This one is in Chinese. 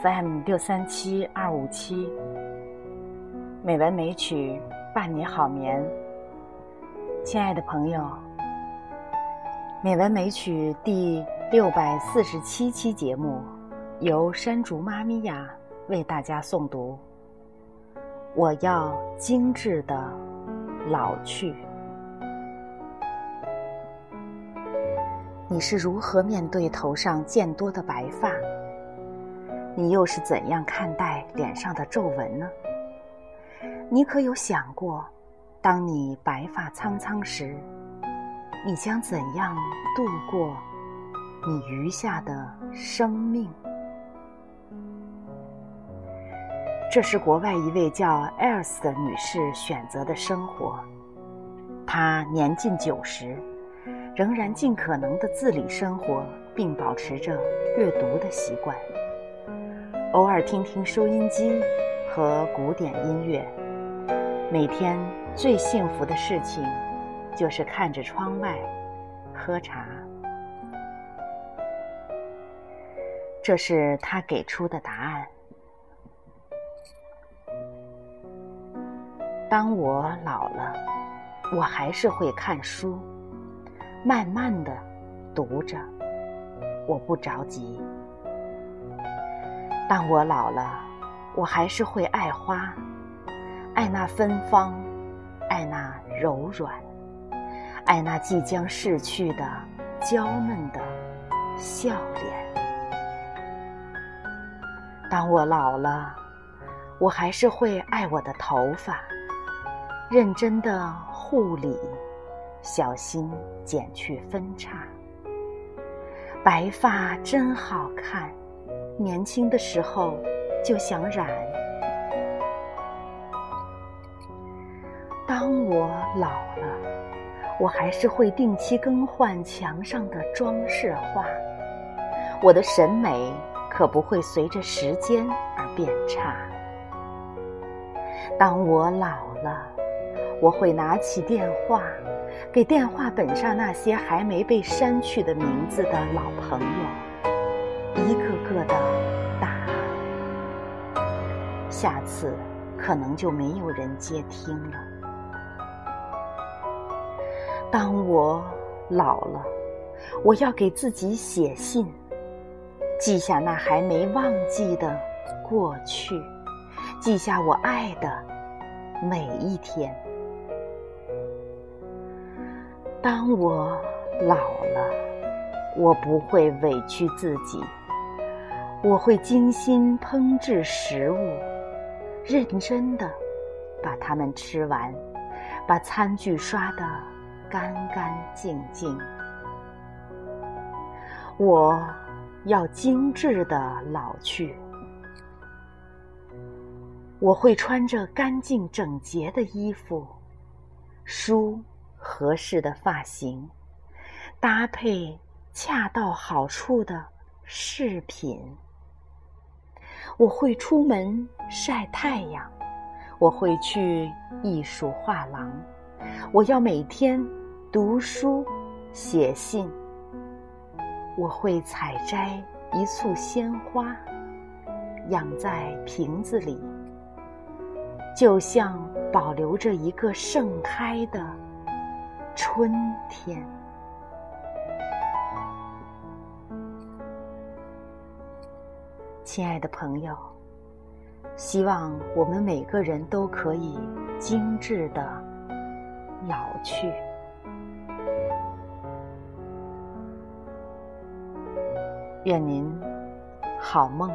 FM 六三七二五七，美文美曲伴你好眠。亲爱的朋友，美文美曲第六百四十七期节目由山竹妈咪呀为大家诵读。我要精致的老去。你是如何面对头上渐多的白发？你又是怎样看待脸上的皱纹呢？你可有想过，当你白发苍苍时，你将怎样度过你余下的生命？这是国外一位叫艾尔斯的女士选择的生活。她年近九十，仍然尽可能的自理生活，并保持着阅读的习惯。偶尔听听收音机和古典音乐，每天最幸福的事情就是看着窗外喝茶。这是他给出的答案。当我老了，我还是会看书，慢慢的读着，我不着急。当我老了，我还是会爱花，爱那芬芳，爱那柔软，爱那即将逝去的娇嫩的笑脸。当我老了，我还是会爱我的头发，认真的护理，小心剪去分叉。白发真好看。年轻的时候就想染。当我老了，我还是会定期更换墙上的装饰画。我的审美可不会随着时间而变差。当我老了，我会拿起电话，给电话本上那些还没被删去的名字的老朋友。一个个的打，下次可能就没有人接听了。当我老了，我要给自己写信，记下那还没忘记的过去，记下我爱的每一天。当我老了，我不会委屈自己。我会精心烹制食物，认真的把它们吃完，把餐具刷得干干净净。我要精致的老去。我会穿着干净整洁的衣服，梳合适的发型，搭配恰到好处的饰品。我会出门晒太阳，我会去艺术画廊，我要每天读书写信。我会采摘一簇鲜花，养在瓶子里，就像保留着一个盛开的春天。亲爱的朋友，希望我们每个人都可以精致的老去。愿您好梦。